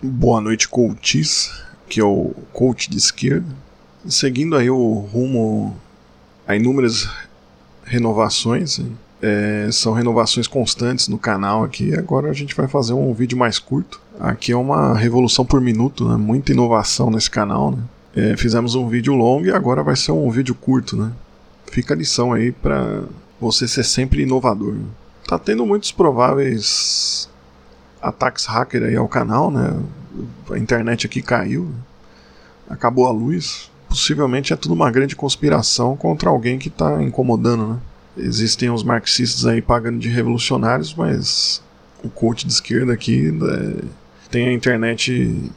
Boa noite, coaches, que é o coach de esquerda. Seguindo aí o rumo a inúmeras renovações, é, são renovações constantes no canal aqui. Agora a gente vai fazer um vídeo mais curto. Aqui é uma revolução por minuto, né? muita inovação nesse canal. Né? É, fizemos um vídeo longo e agora vai ser um vídeo curto. Né? Fica a lição aí para você ser sempre inovador. Né? Tá tendo muitos prováveis ataques hacker aí ao canal, né? A internet aqui caiu, acabou a luz. Possivelmente é tudo uma grande conspiração contra alguém que está incomodando, né? Existem os marxistas aí pagando de revolucionários, mas o coach de esquerda aqui é, tem a internet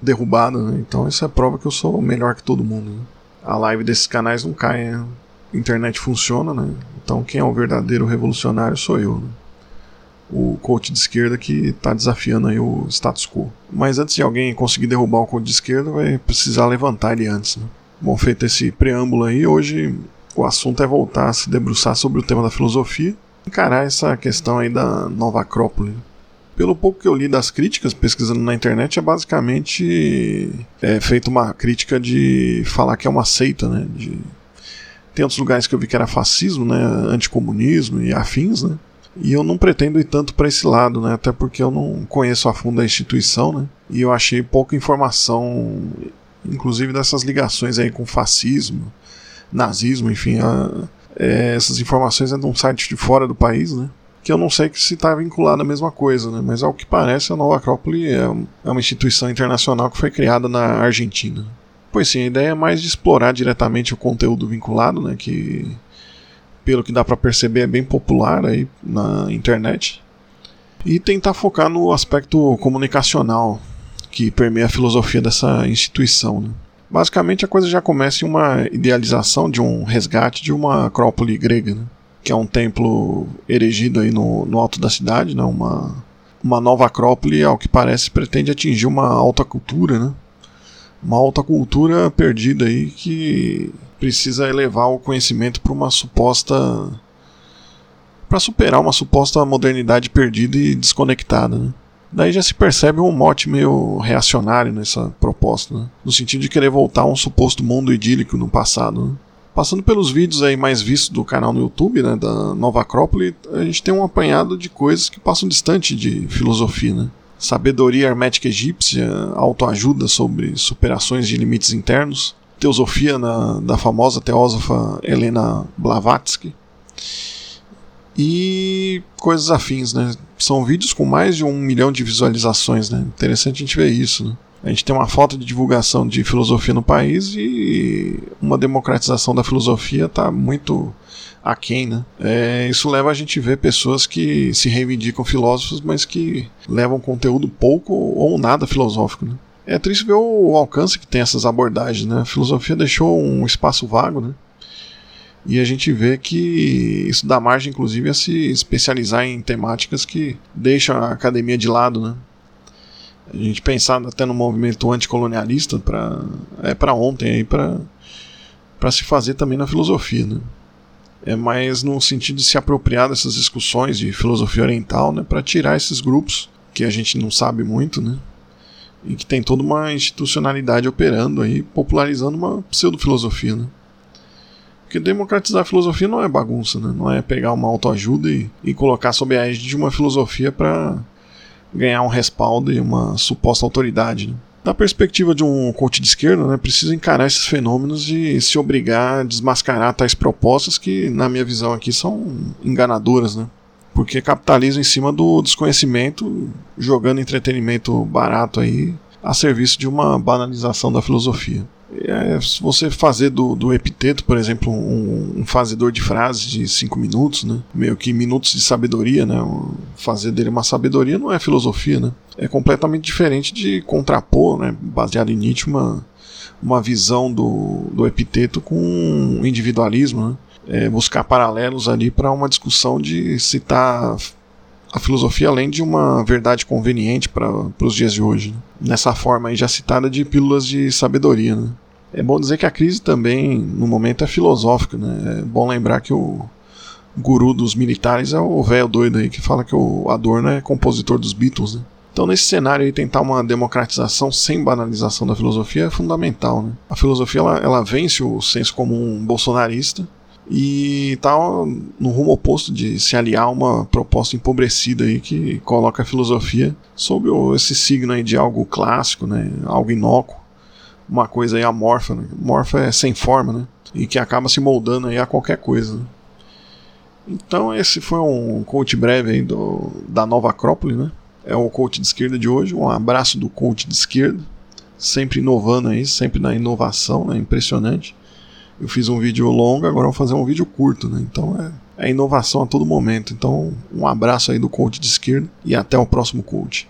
derrubada, né? Então isso é prova que eu sou melhor que todo mundo. Né? A live desses canais não cai, né? internet funciona, né? Então quem é o verdadeiro revolucionário sou eu. Né? O coach de esquerda que está desafiando aí o status quo. Mas antes de alguém conseguir derrubar o coach de esquerda, vai precisar levantar ele antes. Né? Bom, feito esse preâmbulo aí, hoje o assunto é voltar a se debruçar sobre o tema da filosofia, encarar essa questão aí da nova Acrópole. Pelo pouco que eu li das críticas, pesquisando na internet, é basicamente é, feita uma crítica de falar que é uma seita, né? De... Tem outros lugares que eu vi que era fascismo, né? Anticomunismo e afins, né? E eu não pretendo ir tanto para esse lado, né? Até porque eu não conheço a fundo a instituição, né? E eu achei pouca informação, inclusive dessas ligações aí com fascismo, nazismo, enfim. A, é, essas informações é de um site de fora do país, né? Que eu não sei se está vinculado à mesma coisa, né? Mas ao que parece, a Nova Acrópole é, é uma instituição internacional que foi criada na Argentina. Pois sim, a ideia é mais de explorar diretamente o conteúdo vinculado, né? Que pelo que dá para perceber, é bem popular aí na internet. E tentar focar no aspecto comunicacional que permeia a filosofia dessa instituição. Né? Basicamente, a coisa já começa em uma idealização de um resgate de uma acrópole grega, né? que é um templo erigido aí no, no alto da cidade, né? uma, uma nova acrópole, ao que parece, pretende atingir uma alta cultura, né? uma alta cultura perdida aí que precisa elevar o conhecimento para uma suposta para superar uma suposta modernidade perdida e desconectada, né? Daí já se percebe um mote meio reacionário nessa proposta, né? no sentido de querer voltar a um suposto mundo idílico no passado. Né? Passando pelos vídeos aí mais vistos do canal no YouTube, né, da Nova Acrópole, a gente tem um apanhado de coisas que passam distante de filosofia, né? Sabedoria hermética egípcia, autoajuda sobre superações de limites internos, Teosofia na, da famosa teósofa Helena Blavatsky e coisas afins, né? São vídeos com mais de um milhão de visualizações, né? Interessante a gente ver isso, né? A gente tem uma falta de divulgação de filosofia no país e uma democratização da filosofia está muito aquém, né? É, isso leva a gente a ver pessoas que se reivindicam filósofos, mas que levam conteúdo pouco ou nada filosófico, né? É triste ver o alcance que tem essas abordagens, né? A filosofia deixou um espaço vago, né? E a gente vê que isso dá margem, inclusive, a se especializar em temáticas que deixam a academia de lado, né? A gente pensar até no movimento anticolonialista para é para ontem aí para para se fazer também na filosofia, né? É mais no sentido de se apropriar dessas discussões de filosofia oriental, né, para tirar esses grupos que a gente não sabe muito, né? E que tem toda uma institucionalidade operando aí, popularizando uma pseudo-filosofia, né? Porque democratizar a filosofia não é bagunça, né? Não é pegar uma autoajuda e, e colocar sob a égide de uma filosofia para ganhar um respaldo e uma suposta autoridade, né? Da perspectiva de um coach de esquerda, né, precisa encarar esses fenômenos e se obrigar a desmascarar tais propostas que, na minha visão aqui, são enganadoras, né? Porque capitalizam em cima do desconhecimento, jogando entretenimento barato aí a serviço de uma banalização da filosofia. É, se você fazer do, do epiteto, por exemplo, um, um, fazedor de frases de cinco minutos, né? meio que minutos de sabedoria, né? fazer dele uma sabedoria não é filosofia, né? é completamente diferente de contrapor, né? baseado em Nietzsche, uma, uma visão do, do epiteto com individualismo. Né? É, buscar paralelos ali para uma discussão de citar a filosofia além de uma verdade conveniente para os dias de hoje. Né? Nessa forma aí já citada de pílulas de sabedoria. Né? É bom dizer que a crise também, no momento, é filosófica. Né? É bom lembrar que o guru dos militares é o velho doido aí que fala que o Adorno é compositor dos Beatles. Né? Então, nesse cenário aí, tentar uma democratização sem banalização da filosofia é fundamental. Né? A filosofia ela, ela vence o senso comum bolsonarista e está no rumo oposto de se aliar a uma proposta empobrecida aí que coloca a filosofia sob esse signo aí de algo clássico, né? algo inócuo, uma coisa aí amorfa, né? morfa é sem forma, né? e que acaba se moldando aí a qualquer coisa. Né? Então esse foi um coach breve aí do, da nova Acrópole, né? é o coach de esquerda de hoje. Um abraço do coach de esquerda, sempre inovando aí, sempre na inovação, né? impressionante. Eu fiz um vídeo longo, agora vou fazer um vídeo curto, né? Então é, é inovação a todo momento. Então, um abraço aí do coach de esquerda e até o próximo coach.